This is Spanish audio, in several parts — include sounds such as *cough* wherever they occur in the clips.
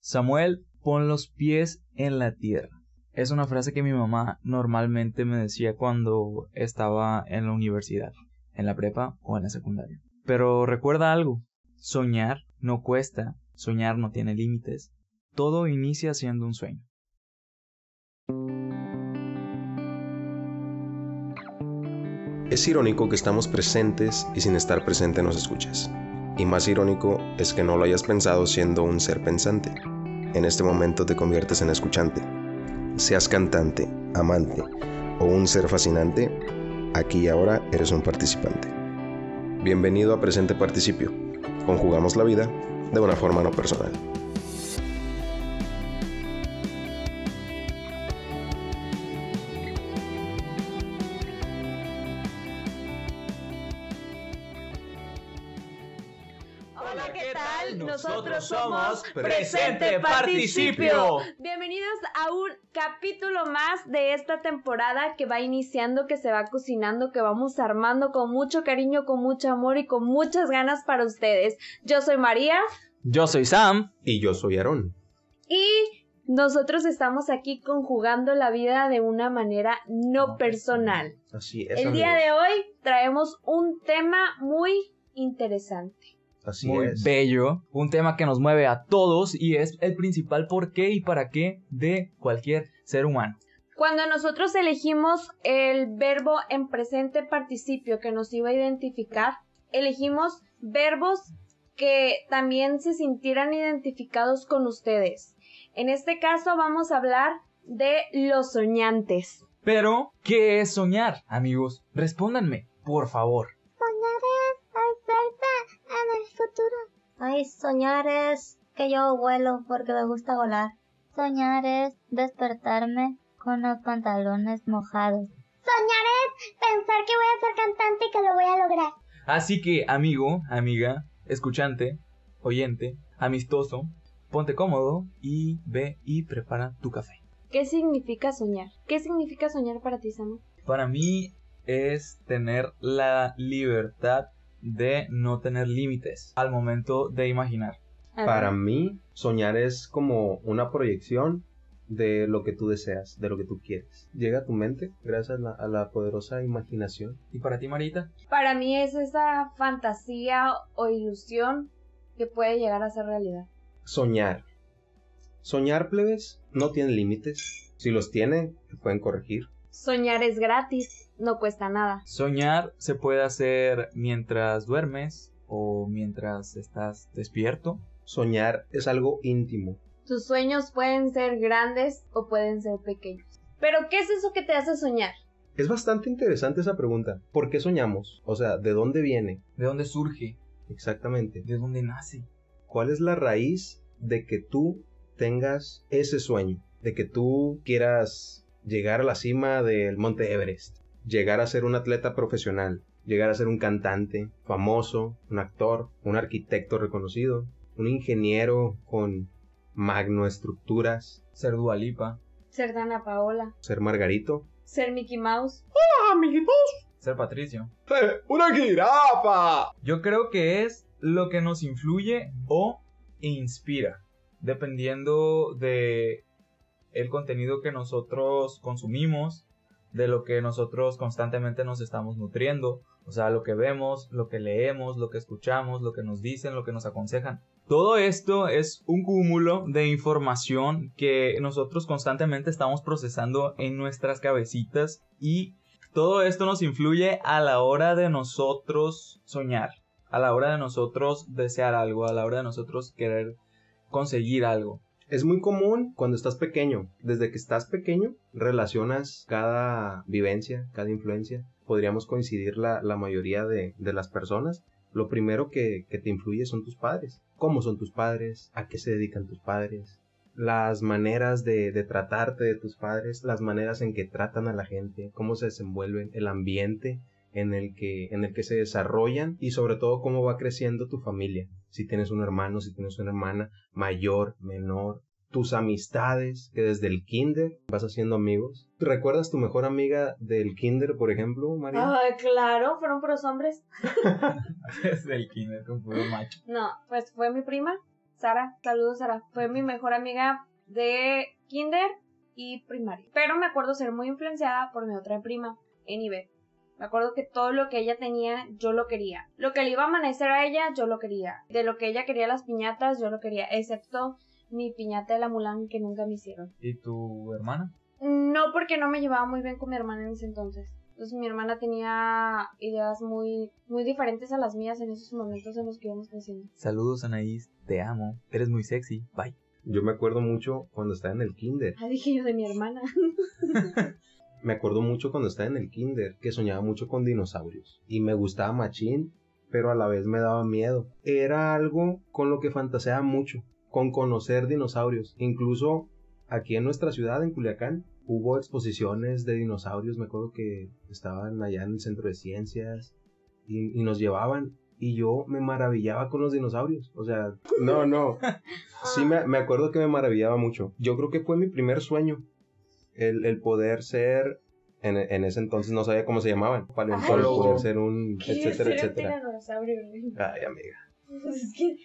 Samuel, pon los pies en la tierra. Es una frase que mi mamá normalmente me decía cuando estaba en la universidad, en la prepa o en la secundaria. Pero recuerda algo, soñar no cuesta, soñar no tiene límites. Todo inicia siendo un sueño. Es irónico que estamos presentes y sin estar presente nos escuches. Y más irónico es que no lo hayas pensado siendo un ser pensante. En este momento te conviertes en escuchante. Seas cantante, amante o un ser fascinante, aquí y ahora eres un participante. Bienvenido a Presente Participio. Conjugamos la vida de una forma no personal. Somos Presente Participio. Bienvenidos a un capítulo más de esta temporada que va iniciando, que se va cocinando, que vamos armando con mucho cariño, con mucho amor y con muchas ganas para ustedes. Yo soy María Yo soy Sam. Y yo soy Aarón. y nosotros estamos aquí conjugando la vida de una manera no personal. Así es. El día de hoy traemos un tema muy interesante. Así Muy es. bello. Un tema que nos mueve a todos y es el principal por qué y para qué de cualquier ser humano. Cuando nosotros elegimos el verbo en presente participio que nos iba a identificar, elegimos verbos que también se sintieran identificados con ustedes. En este caso vamos a hablar de los soñantes. Pero, ¿qué es soñar, amigos? Respóndanme, por favor. En el futuro. Ay, soñar es que yo vuelo porque me gusta volar. Soñar es despertarme con los pantalones mojados. Soñar es pensar que voy a ser cantante y que lo voy a lograr. Así que, amigo, amiga, escuchante, oyente, amistoso, ponte cómodo y ve y prepara tu café. ¿Qué significa soñar? ¿Qué significa soñar para ti, Samu? Para mí es tener la libertad de no tener límites al momento de imaginar. Para mí, soñar es como una proyección de lo que tú deseas, de lo que tú quieres. Llega a tu mente gracias a la, a la poderosa imaginación. ¿Y para ti, Marita? Para mí es esa fantasía o ilusión que puede llegar a ser realidad. Soñar. Soñar, plebes, no tiene límites. Si los tiene, te pueden corregir. Soñar es gratis, no cuesta nada. Soñar se puede hacer mientras duermes o mientras estás despierto. Soñar es algo íntimo. Tus sueños pueden ser grandes o pueden ser pequeños. Pero ¿qué es eso que te hace soñar? Es bastante interesante esa pregunta. ¿Por qué soñamos? O sea, ¿de dónde viene? ¿De dónde surge? Exactamente. ¿De dónde nace? ¿Cuál es la raíz de que tú tengas ese sueño? De que tú quieras llegar a la cima del Monte Everest, llegar a ser un atleta profesional, llegar a ser un cantante famoso, un actor, un arquitecto reconocido, un ingeniero con magnoestructuras, Ser Dualipa. Ser Dana Paola, ser Margarito. ser Mickey Mouse. Ser Patricio. ¡Una jirafa! Yo creo que es lo que nos influye o inspira, dependiendo de el contenido que nosotros consumimos, de lo que nosotros constantemente nos estamos nutriendo, o sea, lo que vemos, lo que leemos, lo que escuchamos, lo que nos dicen, lo que nos aconsejan. Todo esto es un cúmulo de información que nosotros constantemente estamos procesando en nuestras cabecitas y todo esto nos influye a la hora de nosotros soñar, a la hora de nosotros desear algo, a la hora de nosotros querer conseguir algo. Es muy común cuando estás pequeño. Desde que estás pequeño, relacionas cada vivencia, cada influencia. Podríamos coincidir la, la mayoría de, las personas. Lo primero que, que te influye son tus padres. ¿Cómo son tus padres? ¿A qué se dedican tus padres? Las maneras de, de tratarte de tus padres, las maneras en que tratan a la gente, cómo se desenvuelven, el ambiente en el que, en el que se desarrollan y sobre todo cómo va creciendo tu familia. Si tienes un hermano, si tienes una hermana, mayor, menor, tus amistades, que desde el kinder vas haciendo amigos. ¿Recuerdas tu mejor amiga del kinder, por ejemplo, María? Ay, claro, fueron puros hombres. *laughs* Desde el kinder con puro macho. No, pues fue mi prima, Sara, saludos Sara. Fue mi mejor amiga de kinder y primaria. Pero me acuerdo ser muy influenciada por mi otra prima, Enibe. Me acuerdo que todo lo que ella tenía, yo lo quería. Lo que le iba a amanecer a ella, yo lo quería. De lo que ella quería las piñatas, yo lo quería. Excepto mi piñata de la Mulan que nunca me hicieron. ¿Y tu hermana? No, porque no me llevaba muy bien con mi hermana en ese entonces. Entonces mi hermana tenía ideas muy, muy diferentes a las mías en esos momentos en los que íbamos creciendo. Saludos Anaís, te amo, eres muy sexy, bye. Yo me acuerdo mucho cuando estaba en el kinder. Ah, dije yo de mi hermana. *laughs* Me acuerdo mucho cuando estaba en el kinder que soñaba mucho con dinosaurios. Y me gustaba machín, pero a la vez me daba miedo. Era algo con lo que fantaseaba mucho, con conocer dinosaurios. Incluso aquí en nuestra ciudad, en Culiacán, hubo exposiciones de dinosaurios. Me acuerdo que estaban allá en el centro de ciencias y, y nos llevaban. Y yo me maravillaba con los dinosaurios. O sea, no, no. *laughs* Sí, me, me acuerdo que me maravillaba mucho. Yo creo que fue mi primer sueño. El, el poder ser. En, en ese entonces no sabía cómo se llamaban. Paleontólogo, Ay, poder ser un. ¿Qué etcétera, ser etcétera. Ay, amiga. Pues es que,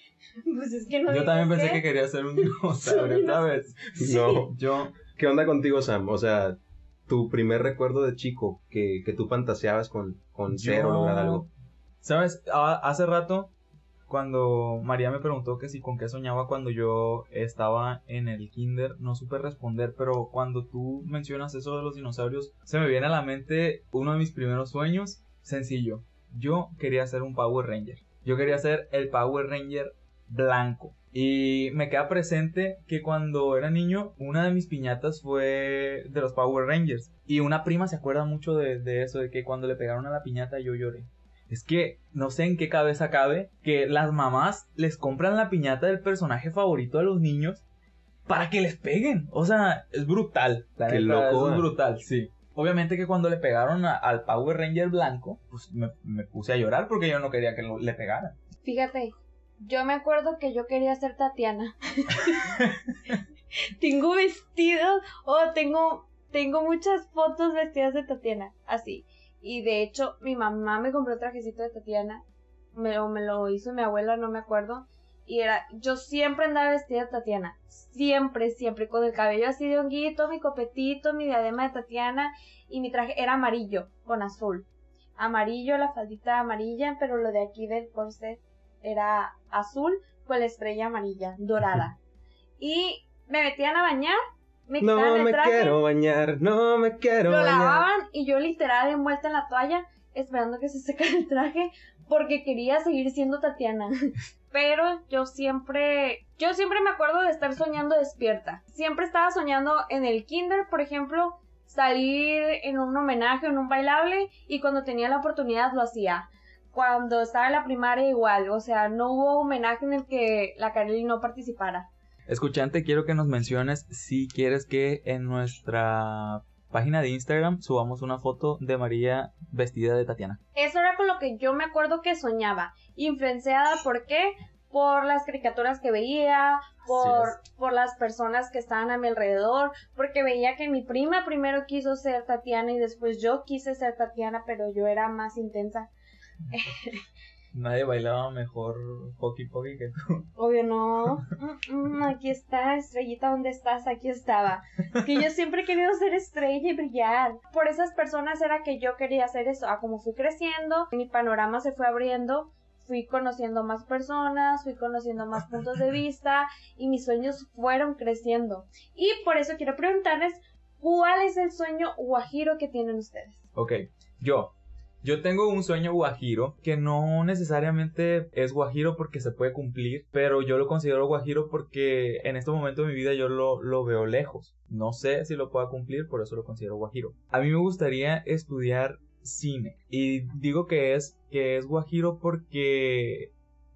pues es que no Yo también pensé que quería ser un *laughs* dinosaurio, ¿sabes? No. Yo, ¿Qué onda contigo, Sam? O sea, tu primer recuerdo de chico que, que tú fantaseabas con, con ser o lograr algo. ¿Sabes? A- hace rato, cuando María me preguntó que si con qué soñaba cuando yo estaba en el kinder, no supe responder, pero cuando tú mencionas eso de los dinosaurios, se me viene a la mente uno de mis primeros sueños, sencillo. Yo quería ser un Power Ranger. Yo quería ser el Power Ranger blanco. Y me queda presente que cuando era niño, una de mis piñatas fue de los Power Rangers. Y una prima se acuerda mucho de, de eso, de que cuando le pegaron a la piñata yo lloré. Es que no sé en qué cabeza cabe que las mamás les compran la piñata del personaje favorito a los niños para que les peguen. O sea, es brutal. La Qué neta, loco, es ¿eh? brutal, sí. Obviamente que cuando le pegaron a- al Power Ranger blanco, pues me, me puse a llorar porque yo no quería que lo- le pegaran. Fíjate, yo me acuerdo que yo quería ser Tatiana. *laughs* tengo vestidos, o tengo, tengo muchas fotos vestidas de Tatiana, así. Y de hecho, mi mamá me compró un trajecito de Tatiana. Me lo, me lo hizo mi abuela, no me acuerdo. Y era, yo siempre andaba vestida de Tatiana. Siempre, siempre. Con el cabello así de honguito, mi copetito, mi diadema de Tatiana. Y mi traje era amarillo, con azul. Amarillo, la faldita amarilla, pero lo de aquí del corset era azul con la estrella amarilla, dorada. *laughs* Y me metían a bañar, me No me traje, quiero bañar, no me quiero lo bañar. lavaban y yo literal envuelta en la toalla esperando que se secara el traje porque quería seguir siendo Tatiana. *laughs* Pero yo siempre, yo siempre me acuerdo de estar soñando despierta. Siempre estaba soñando en el kinder, por ejemplo, salir en un homenaje, en un bailable y cuando tenía la oportunidad lo hacía. Cuando estaba en la primaria igual, o sea, no hubo homenaje en el que la Kareli no participara. Escuchante, quiero que nos menciones si quieres que en nuestra página de Instagram subamos una foto de María vestida de Tatiana. Eso era con lo que yo me acuerdo que soñaba. Influenciada, ¿por qué? Por las caricaturas que veía, por, por las personas que estaban a mi alrededor, porque veía que mi prima primero quiso ser Tatiana y después yo quise ser Tatiana, pero yo era más intensa. *laughs* Nadie bailaba mejor Pocky Pocky que tú. *laughs* Obvio no. Mm, mm, aquí está, estrellita, ¿dónde estás? Aquí estaba. Que yo siempre he querido ser estrella y brillar. Por esas personas era que yo quería hacer eso. Ah, como fui creciendo, mi panorama se fue abriendo. Fui conociendo más personas, fui conociendo más puntos de vista y mis sueños fueron creciendo. Y por eso quiero preguntarles, ¿cuál es el sueño guajiro que tienen ustedes? Ok, yo. Yo tengo un sueño guajiro que no necesariamente es guajiro porque se puede cumplir, pero yo lo considero guajiro porque en este momento de mi vida yo lo, lo veo lejos. No sé si lo pueda cumplir, por eso lo considero guajiro. A mí me gustaría estudiar cine y digo que es que es guajiro porque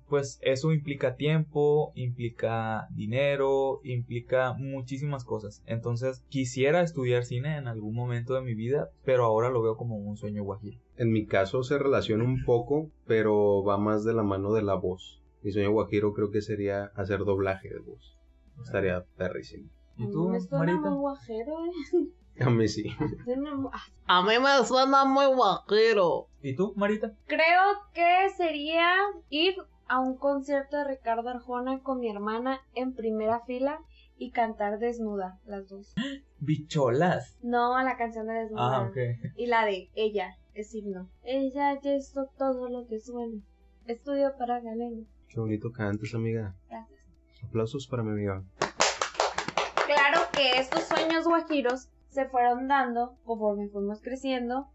pues eso implica tiempo, implica dinero, implica muchísimas cosas. Entonces quisiera estudiar cine en algún momento de mi vida, pero ahora lo veo como un sueño guajiro. En mi caso se relaciona un poco, pero va más de la mano de la voz. Mi sueño guajiro creo que sería hacer doblaje de voz. Estaría perrísimo. ¿Y tú, Me suena Marita? muy guajero, ¿eh? *laughs* A mí sí. Ah, A mí me suena muy guajiro. ¿Y tú, Marita? Creo que sería ir a un concierto de Ricardo Arjona con mi hermana en primera fila y cantar desnuda, las dos. Bicholas. No, la canción de desnuda. Ah, ok. Y la de ella, es himno. Ella ya hizo todo lo que suena. Estudio para Galeno. Qué bonito cantas, amiga. Gracias. Aplausos para mi amiga. Claro que estos sueños guajiros se fueron dando conforme fuimos creciendo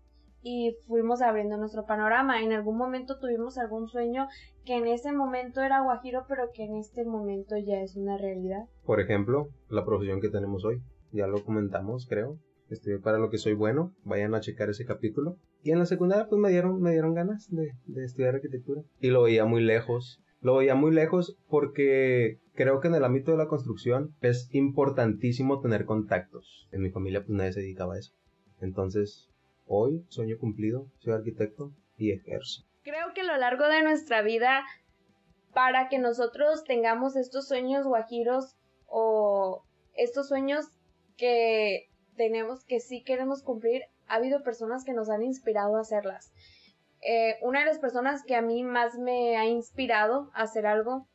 y fuimos abriendo nuestro panorama. En algún momento tuvimos algún sueño que en ese momento era guajiro, pero que en este momento ya es una realidad. Por ejemplo, la profesión que tenemos hoy. Ya lo comentamos, creo. Estudié para lo que soy bueno. Vayan a checar ese capítulo. Y en la secundaria, pues me dieron, me dieron ganas de, de estudiar arquitectura. Y lo veía muy lejos. Lo veía muy lejos porque creo que en el ámbito de la construcción es importantísimo tener contactos. En mi familia, pues nadie se dedicaba a eso. Entonces, hoy, sueño cumplido, soy arquitecto y ejerzo. Creo que a lo largo de nuestra vida, para que nosotros tengamos estos sueños guajiros o estos sueños que tenemos que sí queremos cumplir, ha habido personas que nos han inspirado a hacerlas. Eh, una de las personas que a mí más me ha inspirado a hacer algo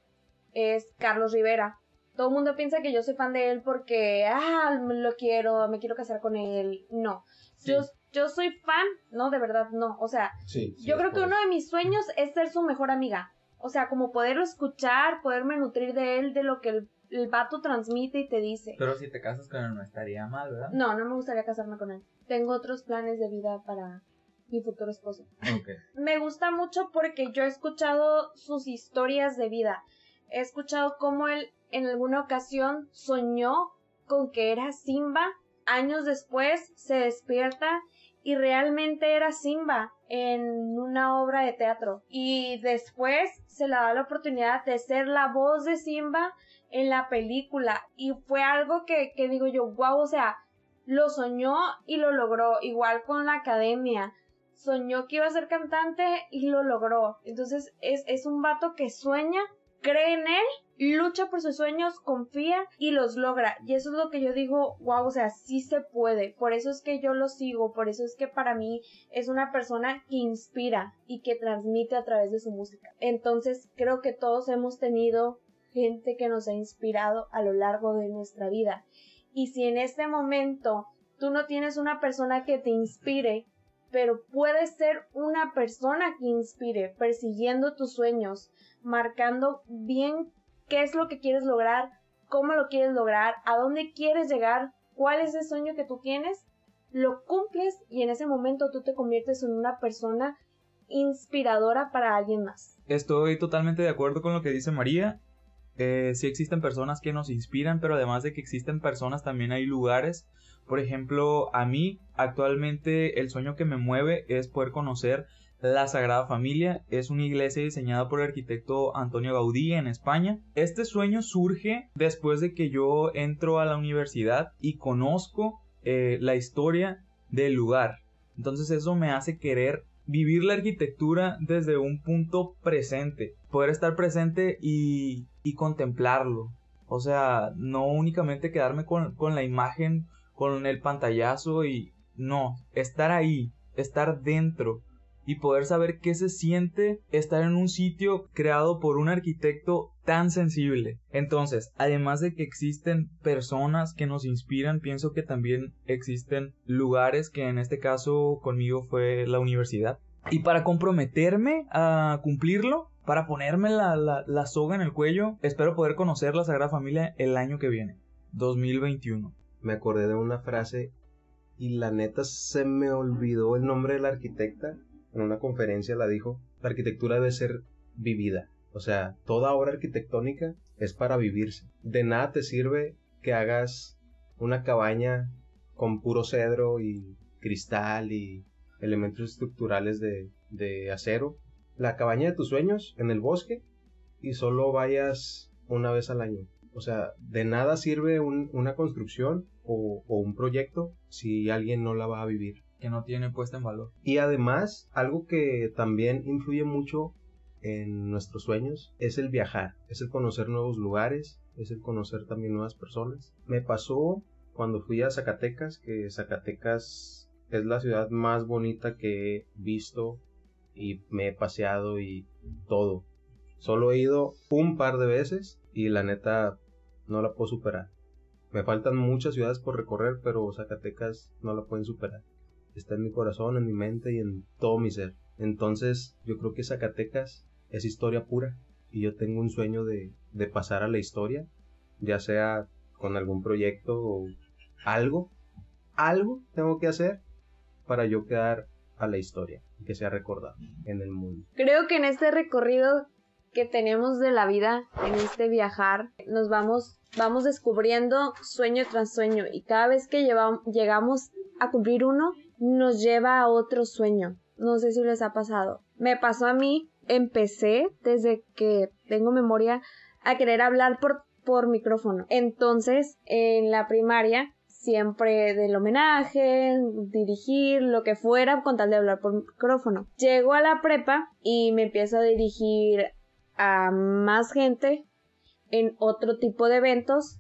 es Carlos Rivera. Todo el mundo piensa que yo soy fan de él porque, ah, lo quiero, me quiero casar con él. No. Sí. Yo, yo soy fan, no, de verdad, no. O sea, Sí. yo creo que uno de mis sueños es ser su mejor amiga. O sea, como poderlo escuchar, poderme nutrir de él, de lo que el, el vato transmite y te dice. Pero si te casas con él no estaría mal, ¿verdad? No, no me gustaría casarme con él. Tengo otros planes de vida para mi futuro esposo. Me gusta mucho porque yo he escuchado sus historias de vida. He escuchado cómo él en alguna ocasión soñó con que era Simba. Años después se despierta y realmente era Simba en una obra de teatro. Y después se le da la oportunidad de ser la voz de Simba en la película. Y fue algo que, que digo yo, wow, o sea, lo soñó y lo logró. Igual con la academia. Soñó que iba a ser cantante y lo logró. Entonces es, es un vato que sueña, cree en él, lucha por sus sueños, confía y los logra. Y eso es lo que yo digo, wow, o sea, sí se puede. Por eso es que yo lo sigo, por eso es que para mí es una persona que inspira y que transmite a través de su música. Entonces creo que todos hemos tenido gente que nos ha inspirado a lo largo de nuestra vida. Y si en este momento tú no tienes una persona que te inspire, pero puedes ser una persona que inspire, persiguiendo tus sueños, marcando bien qué es lo que quieres lograr, cómo lo quieres lograr, a dónde quieres llegar, cuál es el sueño que tú tienes, lo cumples y en ese momento tú te conviertes en una persona inspiradora para alguien más. Estoy totalmente de acuerdo con lo que dice María. Eh, sí existen personas que nos inspiran, pero además de que existen personas, también hay lugares. Por ejemplo, a mí actualmente el sueño que me mueve es poder conocer la Sagrada Familia. Es una iglesia diseñada por el arquitecto Antonio Gaudí en España. Este sueño surge después de que yo entro a la universidad y conozco eh, la historia del lugar. Entonces eso me hace querer vivir la arquitectura desde un punto presente, poder estar presente y, contemplarlo. O sea, no únicamente quedarme con, con, la imagen, con el pantallazo y no, estar ahí, estar dentro y poder saber qué se siente estar en un sitio creado por un arquitecto tan sensible. Entonces, además de que existen personas que nos inspiran, pienso que también existen lugares que en este caso conmigo fue la universidad. Y para comprometerme a cumplirlo, para ponerme la, la, la soga en el cuello, espero poder conocer la Sagrada Familia el año que viene, 2021. Me acordé de una frase y la neta se me olvidó el nombre de la arquitecta. En una conferencia la dijo, la arquitectura debe ser vivida. O sea, toda obra arquitectónica es para vivirse. De nada te sirve que hagas una cabaña con puro cedro y cristal y elementos estructurales de, acero. La cabaña de tus sueños en el bosque y solo vayas una vez al año. O sea, de nada sirve un, una construcción o un proyecto si alguien no la va a vivir. Que no tiene puesta en valor. Y además, algo que también influye mucho en nuestros sueños es el viajar, es el conocer nuevos lugares, es el conocer también nuevas personas. Me pasó cuando fui a Zacatecas, que Zacatecas es la ciudad más bonita que he visto y me he paseado y todo. Solo he ido un par de veces y la neta no la puedo superar. Me faltan muchas ciudades por recorrer, pero Zacatecas no la pueden superar. Está en mi corazón, en mi mente y en todo mi ser. Entonces, yo creo que Zacatecas es historia pura y yo tengo un sueño de, de pasar a la historia, ya sea con algún proyecto o algo, algo tengo que hacer para yo quedar a la historia y que sea recordado en el mundo. Creo que en este recorrido que tenemos de la vida, en este viajar, nos vamos, vamos descubriendo sueño tras sueño y cada vez que llegamos a cumplir uno, nos lleva a otro sueño. No sé si les ha pasado. Me pasó a mí, empecé desde que tengo memoria a querer hablar por, por micrófono. Entonces, en la primaria, siempre del homenaje, dirigir, lo que fuera, con tal de hablar por micrófono. Llego a la prepa y me empiezo a dirigir a más gente en otro tipo de eventos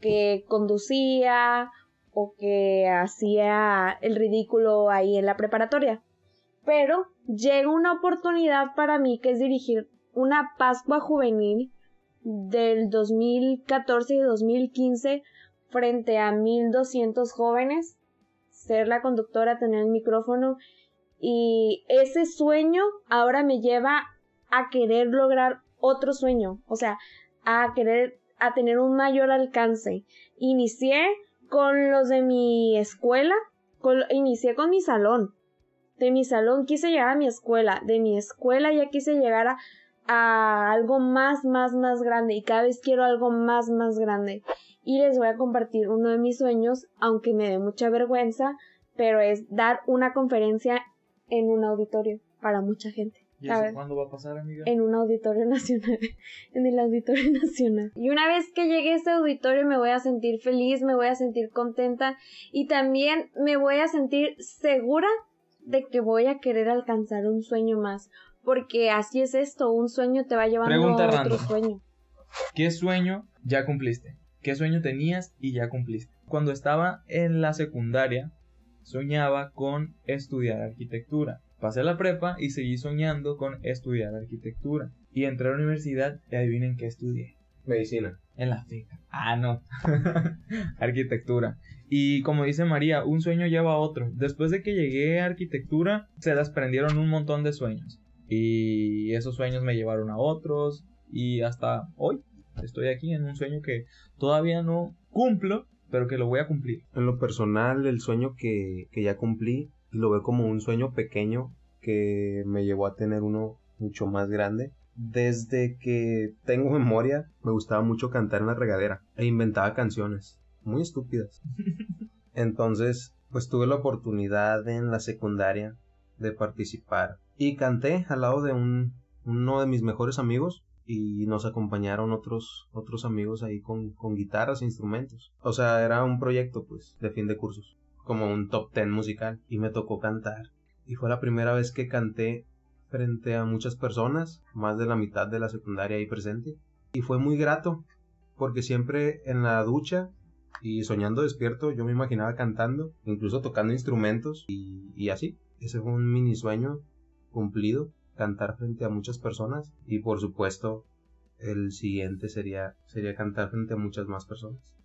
que conducía o que hacía el ridículo ahí en la preparatoria. Pero llega una oportunidad para mí que es dirigir una Pascua juvenil del 2014 y 2015 frente a 1200 jóvenes, ser la conductora, tener el micrófono y ese sueño ahora me lleva a querer lograr otro sueño, o sea, a querer a tener un mayor alcance. Inicié con los de mi escuela, inicié con mi salón. De mi salón quise llegar a mi escuela, de mi escuela ya quise llegar a, a algo más, más, más grande y cada vez quiero algo más, más grande. Y les voy a compartir uno de mis sueños, aunque me dé mucha vergüenza, pero es dar una conferencia en un auditorio para mucha gente. ¿Y eso cuándo va a pasar, amiga? En un auditorio *laughs* nacional. en el auditorio nacional. Y una vez que llegue a ese auditorio me voy a sentir feliz, me voy a sentir contenta y también me voy a sentir segura de que voy a querer alcanzar un sueño más. Porque así es esto, un sueño te va llevando a otro sueño. ¿Qué sueño ya cumpliste? ¿Qué sueño tenías y ya cumpliste? Cuando estaba en la secundaria, soñaba con estudiar arquitectura Pasé la prepa y seguí soñando con estudiar arquitectura. Y entré a la universidad y adivinen qué estudié. Medicina. En la FICA. Ah, no. *laughs* arquitectura. Y como dice María, un sueño lleva a otro. Después de que llegué a arquitectura, se desprendieron un montón de sueños. Y esos sueños me llevaron a otros. Y hasta hoy estoy aquí en un sueño que todavía no cumplo, pero que lo voy a cumplir. En lo personal, el sueño que, que ya cumplí lo veo como un sueño pequeño que me llevó a tener uno mucho más grande. Desde que tengo *laughs* memoria, me gustaba mucho cantar en la regadera e inventaba canciones muy estúpidas. *laughs* Entonces, pues tuve la oportunidad en la secundaria de participar y canté al lado de un, uno de mis mejores amigos y nos acompañaron otros otros amigos ahí con, con guitarras e instrumentos. O sea, era un proyecto pues de fin de cursos como un top ten musical y me tocó cantar. Y fue la primera vez que canté frente a muchas personas, más de la mitad de la secundaria ahí presente. Y fue muy grato, porque siempre en la ducha y soñando despierto yo me imaginaba cantando, incluso tocando instrumentos y, y así. Ese fue un mini sueño cumplido, cantar frente a muchas personas y por supuesto el siguiente sería, sería cantar frente a muchas más personas.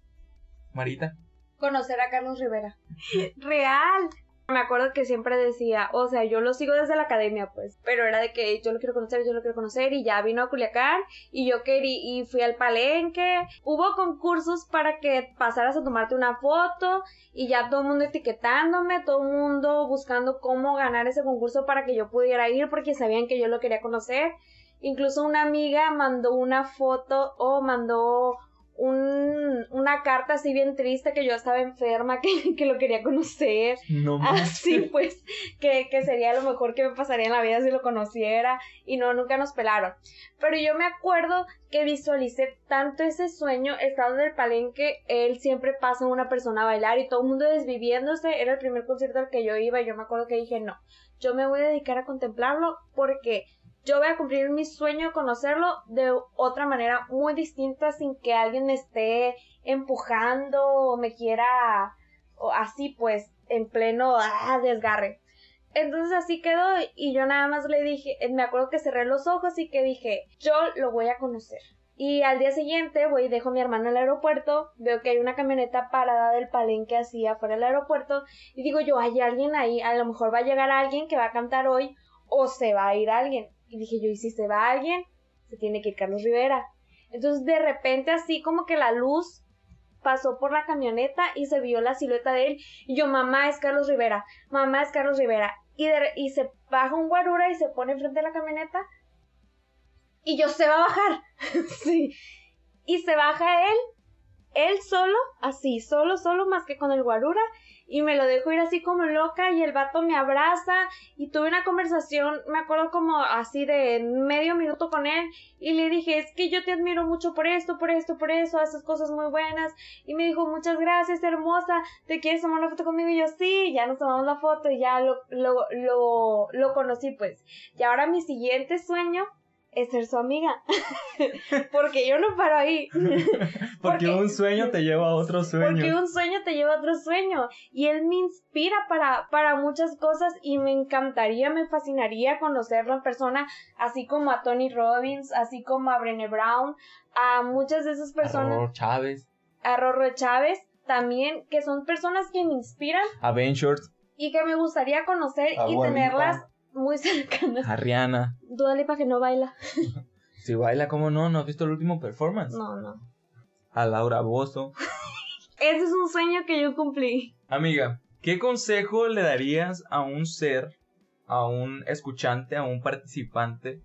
Marita conocer a Carlos Rivera. Real. Me acuerdo que siempre decía, o sea, yo lo sigo desde la academia, pues, pero era de que yo lo quiero conocer, yo lo quiero conocer, y ya vino a Culiacán, y yo quería, y fui al palenque, hubo concursos para que pasaras a tomarte una foto, y ya todo el mundo etiquetándome, todo el mundo buscando cómo ganar ese concurso para que yo pudiera ir, porque sabían que yo lo quería conocer. Incluso una amiga mandó una foto o mandó un, una carta así bien triste que yo estaba enferma, *laughs* que, que lo quería conocer. No Así pues, que, que sería lo mejor que me pasaría en la vida si lo conociera. Y no, nunca nos pelaron. Pero yo me acuerdo que visualicé tanto ese sueño, estando en el palenque, él siempre pasa una persona a bailar y todo el mundo desviviéndose. Era el primer concierto al que yo iba y yo me acuerdo que dije, no, yo me voy a dedicar a contemplarlo porque yo voy a cumplir mi sueño de conocerlo de otra manera muy distinta sin que alguien me esté empujando o me quiera o así pues en pleno ah, desgarre. Entonces así quedó y yo nada más le dije, me acuerdo que cerré los ojos y que dije, yo lo voy a conocer. Y al día siguiente voy y dejo a mi hermano en el aeropuerto, veo que hay una camioneta parada del palenque así afuera del aeropuerto y digo yo, hay alguien ahí, a lo mejor va a llegar alguien que va a cantar hoy o se va a ir alguien. Y dije yo, ¿y si se va alguien? Se tiene que ir Carlos Rivera. Entonces de repente así como que la luz pasó por la camioneta y se vio la silueta de él y yo, mamá es Carlos Rivera, mamá es Carlos Rivera. Y, se baja un guarura y se pone enfrente de la camioneta y yo se va a bajar. *laughs* sí. Y se baja él, él solo, así, solo, solo, más que con el guarura, y me lo dejo ir así como loca y el vato me abraza y tuve una conversación, me acuerdo como así de medio minuto con él y le dije, es que yo te admiro mucho por esto, por esto, por eso, haces cosas muy buenas y me dijo, muchas gracias, hermosa, ¿te quieres tomar una foto conmigo? Y yo, sí, ya nos tomamos la foto y ya lo, lo, lo, lo conocí pues. Y ahora mi siguiente sueño es ser su amiga. *laughs* porque yo no paro ahí. *laughs* porque, un sueño te lleva a otro sueño. Porque un sueño te lleva a otro sueño. Y él me inspira para, para muchas cosas y me encantaría, me fascinaría conocerlo en persona, así como a Tony Robbins, así como a Brené Brown, a muchas de esas personas. A Rorro Chávez. A Rorro Chávez también, que son personas que me inspiran. A Ben Y que me gustaría conocer y tenerlas muy cercana. A Rihanna. Dua Lipa que no baila. *laughs* si baila, ¿cómo no? ¿No has visto el último performance? No, no. A Laura Bozo. *laughs* Ese es un sueño que yo cumplí. Amiga, ¿qué consejo le darías a un ser, a un escuchante, a un participante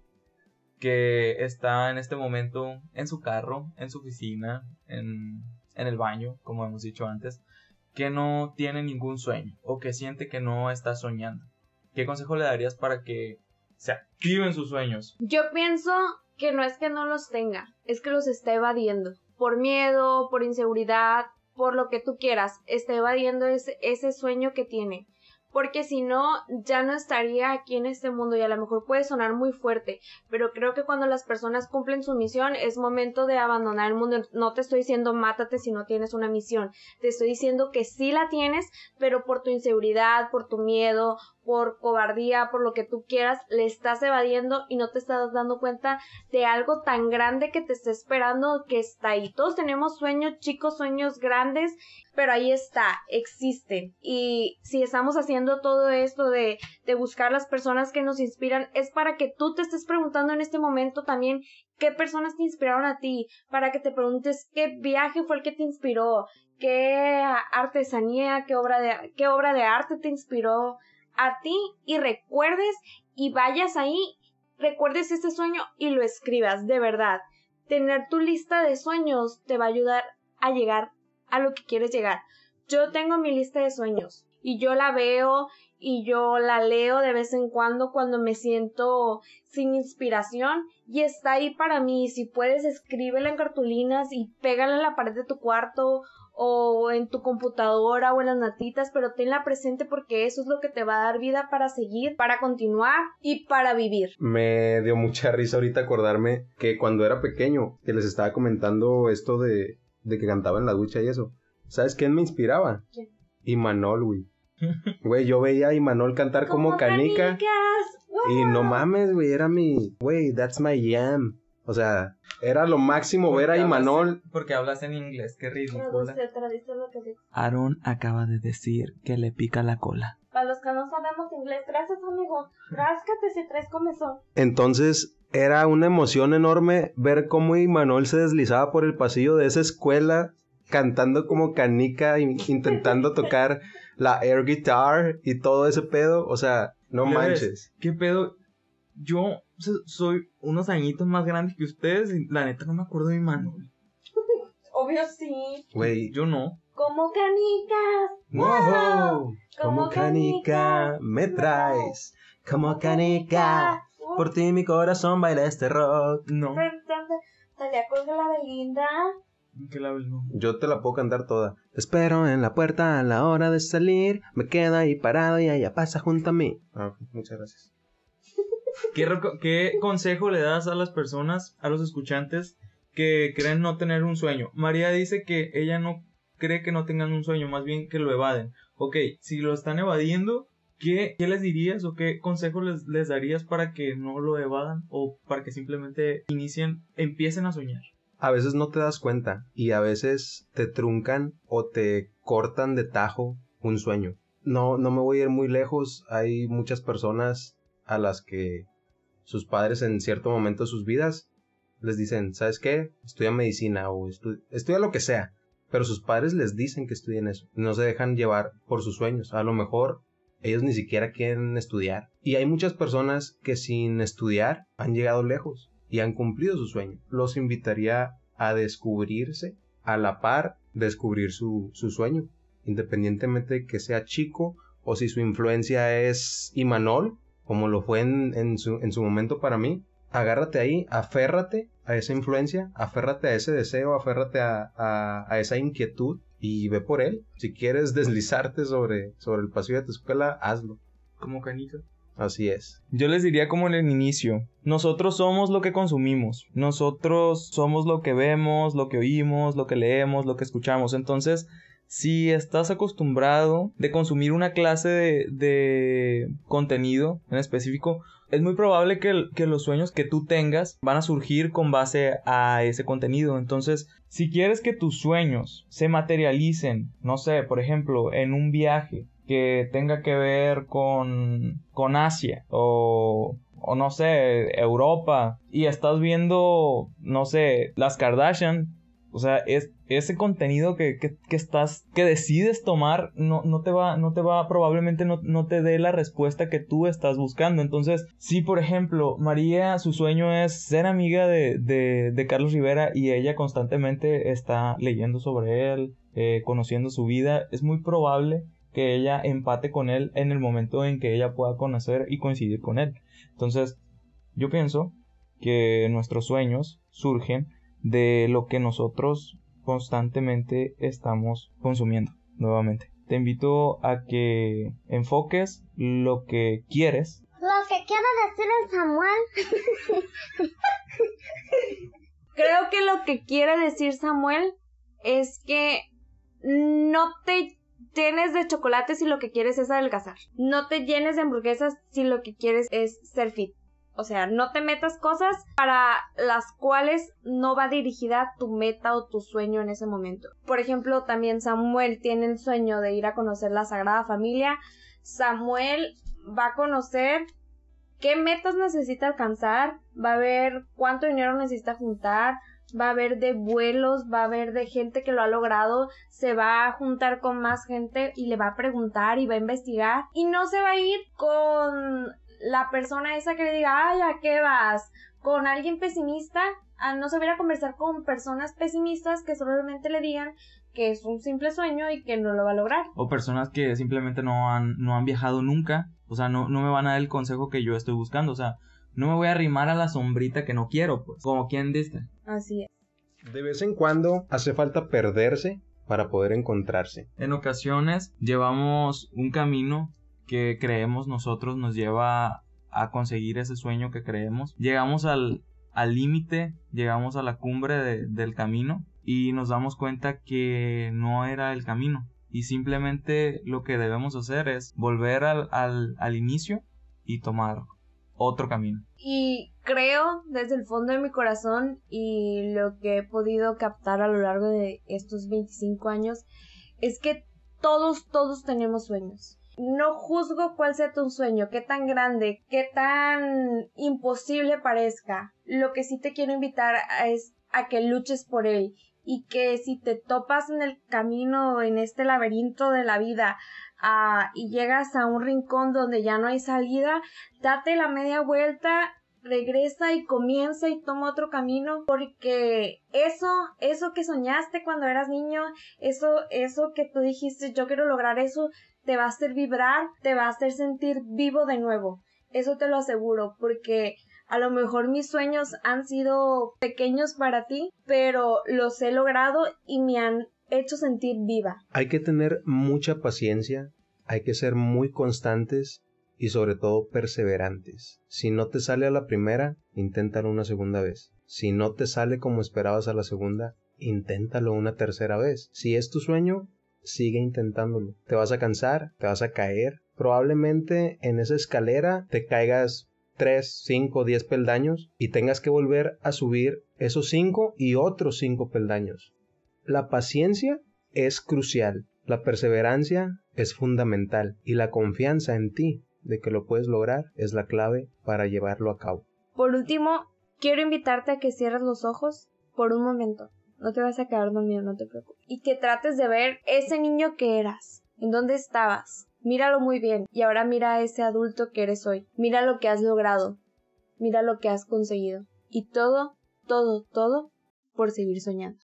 que está en este momento en su carro, en su oficina, en, en el baño, como hemos dicho antes, que no tiene ningún sueño o que siente que no está soñando? ¿Qué consejo le darías para que se activen sus sueños? Yo pienso que no es que no los tenga, es que los está evadiendo. Por miedo, por inseguridad, por lo que tú quieras, está evadiendo ese, ese sueño que tiene porque si no, ya no estaría aquí en este mundo y a lo mejor puede sonar muy fuerte, pero creo que cuando las personas cumplen su misión es momento de abandonar el mundo. No te estoy diciendo mátate si no tienes una misión, te estoy diciendo que sí la tienes, pero por tu inseguridad, por tu miedo, por cobardía, por lo que tú quieras, le estás evadiendo y no te estás dando cuenta de algo tan grande que te está esperando que está ahí. Todos tenemos sueños chicos, sueños grandes, pero ahí está, existen. Y si estamos haciendo todo esto de, de buscar las personas que nos inspiran, es para que tú te estés preguntando en este momento también qué personas te inspiraron a ti, para que te preguntes qué viaje fue el que te inspiró, qué artesanía, qué obra de, qué obra de arte te inspiró a ti y recuerdes y vayas ahí, recuerdes ese sueño y lo escribas, de verdad. Tener tu lista de sueños te va a ayudar a llegar a lo que quieres llegar. Yo tengo mi lista de sueños y yo la veo y yo la leo de vez en cuando cuando me siento sin inspiración y está ahí para mí. Si puedes, escríbela en cartulinas y pégala en la pared de tu cuarto o en tu computadora o en las natitas, pero tenla presente porque eso es lo que te va a dar vida para seguir, para continuar y para vivir. Me dio mucha risa ahorita acordarme que cuando era pequeño, que les estaba comentando esto de, de que cantaba en la ducha y eso. ¿Sabes quién me inspiraba? ¿Quién? Imanol, güey. *laughs* Güey, yo veía a Imanol cantar como, canica. Y no mames, güey, era mi, güey, that's my jam. O sea, era lo máximo ver a Imanol. Porque hablas en inglés, qué ridículo. Aaron acaba de decir que le pica la cola. Para los que no sabemos inglés, gracias amigo. Ráscate si traes comezón. Entonces, era una emoción enorme ver cómo Imanol se deslizaba por el pasillo de esa escuela cantando como canica, intentando *laughs* tocar la air guitar y todo ese pedo. O sea, no manches. ¿Qué pedo? Yo soy unos añitos más grande que ustedes y la neta no me acuerdo de mi mano. *laughs* Obvio sí. Güey. Yo no. Como canicas. Wow. Como canica me traes. Como canica. Por ti mi corazón baila este rock. No. Talía con la Belinda. ¿Qué la no? Yo te la puedo cantar toda. espero en la puerta a la hora de salir. Me quedo ahí parado y ella pasa junto a mí. Ah, muchas gracias. ¿Qué, consejo le das a las personas, a los escuchantes que creen no tener un sueño? María dice que ella no cree que no tengan un sueño, más bien que lo evaden. Ok, si lo están evadiendo, ¿qué, les dirías o qué consejos les, les darías para que no lo evadan o para que simplemente inicien, empiecen a soñar? A veces no te das cuenta y a veces te truncan o te cortan de tajo un sueño. No, no me voy a ir muy lejos. Hay muchas personas a las que sus padres en cierto momento de sus vidas les dicen, ¿sabes qué? Estudia medicina o estu- estudia lo que sea. Pero sus padres les dicen que estudien eso. No se dejan llevar por sus sueños. A lo mejor ellos ni siquiera quieren estudiar. Y hay muchas personas que sin estudiar han llegado lejos y han cumplido su sueño. Los invitaría a descubrirse, a la par, descubrir su, su sueño. Independientemente de que sea chico o si su influencia es Imanol, como lo fue en, en su, en su momento para mí, agárrate ahí, aférrate a esa influencia, aférrate a ese deseo, aférrate a, a, a esa inquietud y ve por él. Si quieres deslizarte sobre, sobre el pasillo de tu escuela, hazlo. Como canica. Así es. Yo les diría como en el inicio, nosotros somos lo que consumimos, nosotros somos lo que vemos, lo que oímos, lo que leemos, lo que escuchamos. Entonces, si estás acostumbrado de consumir una clase de, de contenido en específico, es muy probable que, que los sueños que tú tengas van a surgir con base a ese contenido. Entonces, si quieres que tus sueños se materialicen, no sé, por ejemplo, en un viaje que tenga que ver con, con Asia o, o no sé, Europa y estás viendo, no sé, las Kardashian, o sea, es ese contenido que, que, que estás, que decides tomar, no, no te va, no te va, probablemente no, no te dé la respuesta que tú estás buscando. Entonces, si por ejemplo, María, su sueño es ser amiga de, de, de Carlos Rivera y ella constantemente está leyendo sobre él, eh, conociendo su vida, es muy probable que ella empate con él en el momento en que ella pueda conocer y coincidir con él. Entonces, yo pienso que nuestros sueños surgen de lo que nosotros constantemente estamos consumiendo nuevamente. Te invito a que enfoques lo que quieres. Lo que quiero decir el Samuel. *laughs* Creo que lo que quiere decir Samuel es que no te llenes de chocolates si lo que quieres es adelgazar. No te llenes de hamburguesas si lo que quieres es ser fit. O sea, no te metas cosas para las cuales no va dirigida tu meta o tu sueño en ese momento. Por ejemplo, también Samuel tiene el sueño de ir a conocer la Sagrada Familia. Samuel va a conocer qué metas necesita alcanzar, va a ver cuánto dinero necesita juntar, va a ver de vuelos, va a ver de gente que lo ha logrado, se va a juntar con más gente y le va a preguntar y va a investigar y no se va a ir con la persona esa que le diga, ay, ¿a qué vas? Con alguien pesimista, a no se va a ir a conversar con personas pesimistas que solamente le digan que es un simple sueño y que no lo va a lograr. O personas que simplemente no han, no han viajado nunca. O sea, no, no me van a dar el consejo que yo estoy buscando. O sea, no me voy a arrimar a la sombrita que no quiero, pues. Como quien dice. Así es. De vez en cuando hace falta perderse para poder encontrarse. En ocasiones llevamos un camino que creemos nosotros nos lleva a conseguir ese sueño que creemos. Llegamos al límite, llegamos a la cumbre de- del camino y nos damos cuenta que no era el camino. Y simplemente lo que debemos hacer es volver al, al, al inicio y tomar otro camino. Y creo desde el fondo de mi corazón y lo que he podido captar a lo largo de estos 25 años es que todos, todos tenemos sueños. No juzgo cuál sea tu sueño, qué tan grande, qué tan imposible parezca. Lo que sí te quiero invitar es a que luches por él y que si te topas en el camino, en este laberinto de la vida, ah, y llegas a un rincón donde ya no hay salida, date la media vuelta, regresa y comienza y toma otro camino, porque eso, eso que soñaste cuando eras niño, eso, eso que tú dijiste, yo quiero lograr eso, te va a hacer vibrar, te va a hacer sentir vivo de nuevo. Eso te lo aseguro, porque a lo mejor mis sueños han sido pequeños para ti, pero los he logrado y me han hecho sentir viva. Hay que tener mucha paciencia, hay que ser muy constantes y sobre todo perseverantes. Si no te sale a la primera, inténtalo una segunda vez. Si no te sale como esperabas a la segunda, inténtalo una tercera vez. Si es tu sueño, sigue intentándolo. Te vas a cansar, te vas a caer, probablemente en esa escalera te caigas 3, 5, 10 peldaños y tengas que volver a subir esos 5 y otros 5 peldaños. La paciencia es crucial, la perseverancia es fundamental y la confianza en ti de que lo puedes lograr es la clave para llevarlo a cabo. Por último, quiero invitarte a que cierres los ojos por un momento. No te vas a quedar dormido, no te preocupes. Y que trates de ver ese niño que eras, en dónde estabas. Míralo muy bien y ahora mira a ese adulto que eres hoy. Mira lo que has logrado. Mira lo que has conseguido. Y todo, todo, todo por seguir soñando.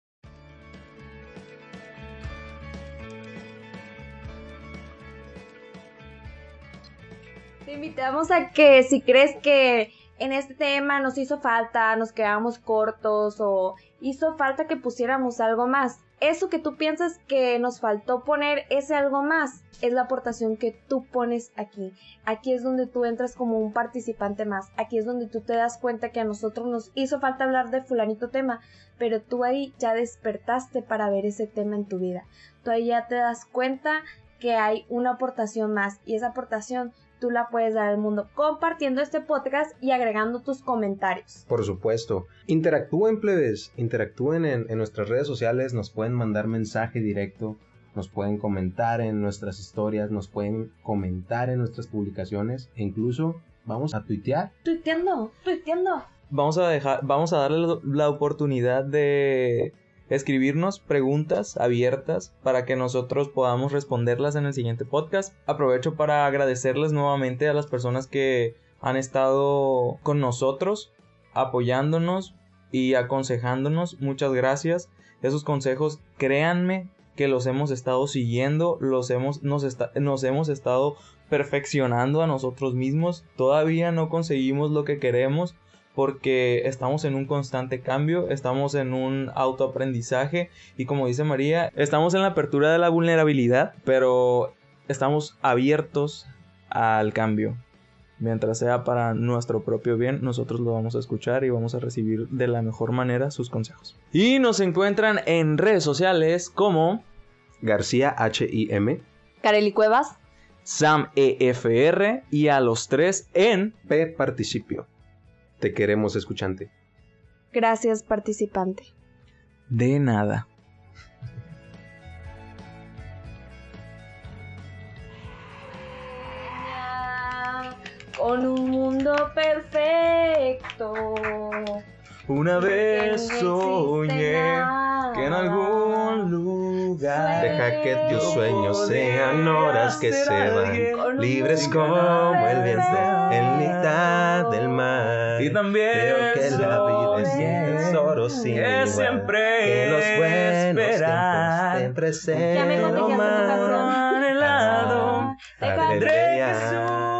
Te invitamos a que si crees que en este tema nos hizo falta, nos quedamos cortos o hizo falta que pusiéramos algo más. Eso que tú piensas que nos faltó poner, ese algo más, es la aportación que tú pones aquí. Aquí es donde tú entras como un participante más. Aquí es donde tú te das cuenta que a nosotros nos hizo falta hablar de fulanito tema, pero tú ahí ya despertaste para ver ese tema en tu vida. Tú ahí ya te das cuenta que hay una aportación más y esa aportación tú la puedes dar al mundo compartiendo este podcast y agregando tus comentarios. Por supuesto. Interactúen, plebes. Interactúen en, en nuestras redes sociales. Nos pueden mandar mensaje directo. Nos pueden comentar en nuestras historias. Nos pueden comentar en nuestras publicaciones. E incluso vamos a tuitear. Tuiteando, tuiteando. Vamos a dejar, vamos a darle la oportunidad de escribirnos preguntas abiertas para que nosotros podamos responderlas en el siguiente podcast. Aprovecho para agradecerles nuevamente a las personas que han estado con nosotros, apoyándonos y aconsejándonos. Muchas gracias. Esos consejos, créanme que los hemos estado siguiendo, los hemos, nos, nos hemos estado perfeccionando a nosotros mismos. Todavía no conseguimos lo que queremos, porque estamos en un constante cambio, estamos en un autoaprendizaje y como dice María, estamos en la apertura de la vulnerabilidad, pero estamos abiertos al cambio. Mientras sea para nuestro propio bien, nosotros lo vamos a escuchar y vamos a recibir de la mejor manera sus consejos. Y nos encuentran en redes sociales como García H-I-M, Carely Cuevas, Sam EFR y a los tres en P Participio. Te queremos, escuchante. Gracias, participante. De nada. Con un mundo perfecto. Una vez soñé que en algún lugar deja que tus sueños sean horas que se van libres como el viento en mitad del mar. Y también creo que la vida es un tesoro sin igual, siempre que los buenos esperar. tiempos siempre se tu canción. Anhelado, Aleluya.